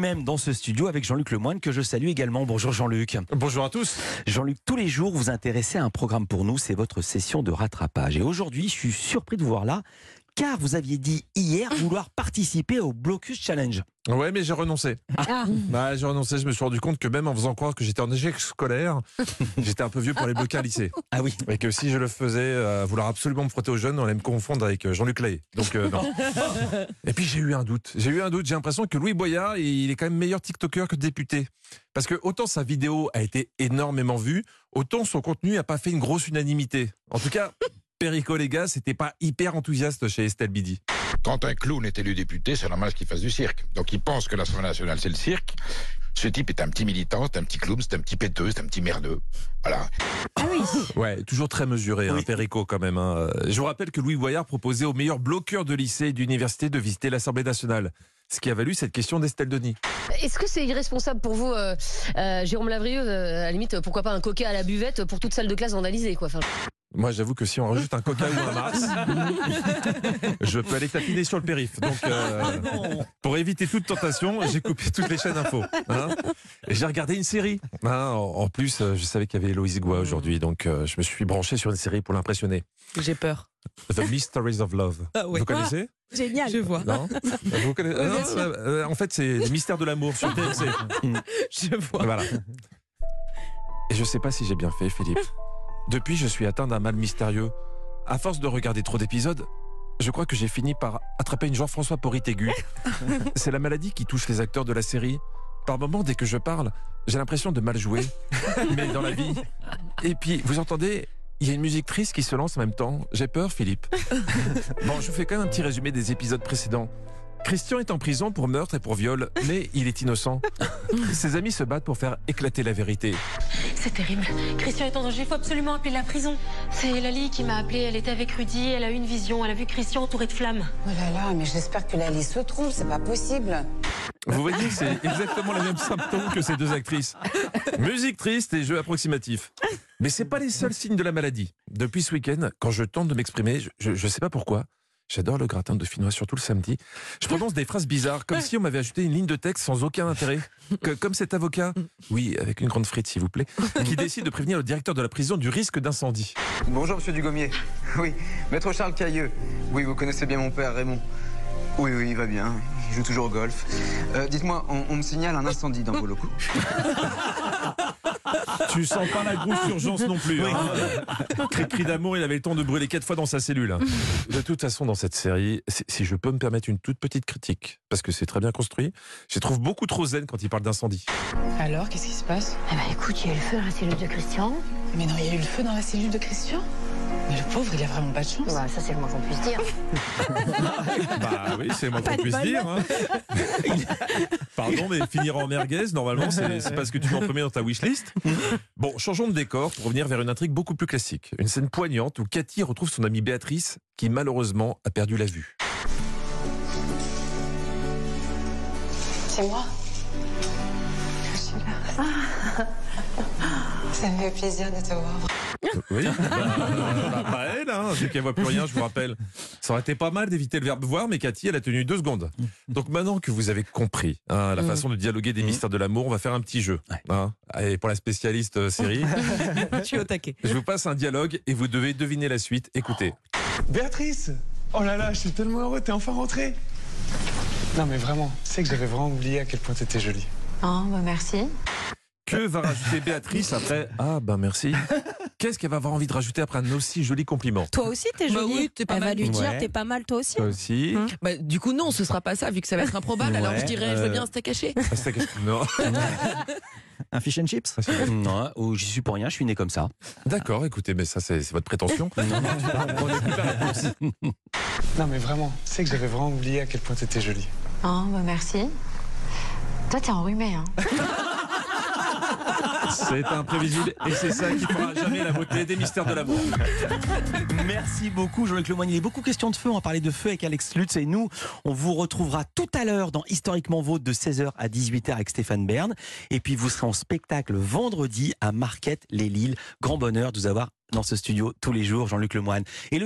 lui-même dans ce studio avec Jean-Luc Lemoine que je salue également. Bonjour Jean-Luc. Bonjour à tous. Jean-Luc, tous les jours vous intéressez à un programme pour nous, c'est votre session de rattrapage. Et aujourd'hui, je suis surpris de vous voir là car vous aviez dit hier vouloir participer au Blocus Challenge. Ouais, mais j'ai renoncé. Ah. Bah, j'ai renoncé. Je me suis rendu compte que même en faisant croire que j'étais en échec scolaire, j'étais un peu vieux pour les bloquer à lycée. Ah oui. Et que si je le faisais, euh, vouloir absolument me frotter aux jeunes, on allait me confondre avec euh, Jean-Luc Lay. Donc euh, non. Et puis j'ai eu un doute. J'ai eu un doute. J'ai l'impression que Louis Boyard, il est quand même meilleur TikToker que député. Parce que autant sa vidéo a été énormément vue, autant son contenu n'a pas fait une grosse unanimité. En tout cas, Perico, les gars, c'était pas hyper enthousiaste chez Estelle Bidi. Quand un clown est élu député, c'est normal qu'il fasse du cirque. Donc il pense que l'Assemblée nationale, c'est le cirque. Ce type est un petit militant, c'est un petit clown, c'est un petit péteux, c'est un petit merdeux. Voilà. Ouais, toujours très mesuré, hein, Oui. Perico quand même. hein. Je vous rappelle que Louis Boyard proposait aux meilleurs bloqueurs de lycée et d'université de visiter l'Assemblée nationale. Ce qui a valu cette question d'Estelle Denis. Est-ce que c'est irresponsable pour vous, euh, euh, Jérôme Lavrieux, euh, à la limite, pourquoi pas un coca à la buvette pour toute salle de classe vandalisée, quoi. Enfin, Moi, j'avoue que si on rajoute un coca ou un Mars, je peux aller tapiner sur le périph. Donc, euh, pour éviter toute tentation, j'ai coupé toutes les chaînes info. hein. Et j'ai regardé une série. hein. En en plus, euh, je savais qu'il y avait Héloïse Goua aujourd'hui, donc euh, je me suis branché sur une série pour l'impressionner. J'ai peur. The Mysteries of Love. Ah ouais. Vous connaissez? Génial. Je vois. Non? Vous connaissez? Oui, Ah, bien non, sûr. euh, En fait, c'est les mystères de l'amour sur TMC. Je vois. Voilà. Et je sais pas si j'ai bien fait, Philippe. Depuis, je suis atteint d'un mal mystérieux. À force de regarder trop d'épisodes, je crois que j'ai fini par attraper une Jean-François porrite aiguë. C'est la maladie qui touche les acteurs de la série. Par moments, dès que je parle, j'ai l'impression de mal jouer. Mais dans la vie. Et puis, vous entendez il y a une musique triste qui se lance en même temps. J'ai peur, Philippe. Bon, je vous fais quand même un petit résumé des épisodes précédents. Christian est en prison pour meurtre et pour viol, mais il est innocent. Ses amis se battent pour faire éclater la vérité. C'est terrible. Christian est en danger. Il faut absolument appeler la prison. C'est Lali qui m'a appelé. Elle était avec Rudy. Elle a eu une vision. Elle a vu Christian entouré de flammes. Oh là là, mais j'espère que Lali se trompe, c'est pas possible. Vous voyez, c'est exactement les mêmes symptômes que ces deux actrices. Musique triste et jeu approximatif. Mais c'est pas les seuls signes de la maladie. Depuis ce week-end, quand je tente de m'exprimer, je, je sais pas pourquoi. J'adore le gratin de finnois, surtout le samedi. Je prononce des phrases bizarres, comme si on m'avait ajouté une ligne de texte sans aucun intérêt. Que- comme cet avocat, oui, avec une grande frite s'il vous plaît, qui décide de prévenir le directeur de la prison du risque d'incendie. Bonjour, monsieur Dugommier. Oui, maître Charles Cailleux. Oui, vous connaissez bien mon père, Raymond. Oui, oui, il va bien. Il joue toujours au golf. Euh, Dites-moi, on, on me signale un incendie dans vos locaux. Tu sens pas la grosse urgence non plus. Hein. Cri-cri d'amour, il avait le temps de brûler quatre fois dans sa cellule. hein. De toute façon, dans cette série, si je peux me permettre une toute petite critique, parce que c'est très bien construit, je les trouve beaucoup trop zen quand il parle d'incendie. Alors, qu'est-ce qui se passe? Eh ben, écoute, il y a eu le feu dans la cellule de Christian. Mais non, il y a eu le feu dans la cellule de Christian? Mais le pauvre, il a vraiment pas de chance. Bah, ça, c'est le moins qu'on puisse dire. Bah oui, c'est le moins Pas qu'on puisse dire. hein. Pardon, mais finir en merguez, normalement, c'est c'est parce que tu mets en premier dans ta wishlist. Bon, changeons de décor pour revenir vers une intrigue beaucoup plus classique. Une scène poignante où Cathy retrouve son amie Béatrice, qui malheureusement a perdu la vue. C'est moi. Je suis là. Ça me fait plaisir de te voir. Oui, bah, bah, pas elle, hein, vu qu'elle voit plus rien, je vous rappelle. Ça aurait été pas mal d'éviter le verbe voir, mais Cathy, elle a tenu deux secondes. Donc maintenant que vous avez compris hein, la façon de dialoguer des mystères de l'amour, on va faire un petit jeu. Ouais. hein. Allez, pour la spécialiste euh, série, Je suis au taquet. je vous passe un dialogue et vous devez deviner la suite. Écoutez. Béatrice Oh là là, je suis tellement heureux, t'es enfin rentrée Non mais vraiment, tu sais que j'avais vraiment oublié à quel point t'étais jolie. Oh, bah, merci. Que va rajouter Béatrice après? Ah ben merci. Qu'est-ce qu'elle va avoir envie de rajouter après un aussi joli compliment Toi aussi, t'es Bah jolie. oui, t'es pas Elle va mal. lui dire, Ouais. t'es pas mal, toi aussi. Toi aussi. Bah, du coup, non, ce sera pas ça, vu que ça va être improbable. Alors Ouais, je dirais, je veux bien un steak haché. Ah, c'est Non. Un fish and chips Non, ou j'y suis pour rien, je suis né comme ça. D'accord, écoutez, mais ça c'est c'est votre prétention. On écoute la réponse. Non mais vraiment, tu sais que j'avais vraiment oublié à quel point t'étais jolie. Oh, bah, merci. Toi, t'es enrhumé, hein. C'est imprévisible et c'est ça qui fera jamais la beauté des mystères de l'amour. Merci beaucoup Jean-Luc Lemoyne. Il est beaucoup question de feu. On va parler de feu avec Alex Lutz et nous, on vous retrouvera tout à l'heure dans Historiquement Vôtre de 16h à 18h avec Stéphane Bern. Et puis vous serez en spectacle vendredi à Marquette les Lilles. Grand bonheur de vous avoir dans ce studio tous les jours, Jean-Luc Lemoyne. Et le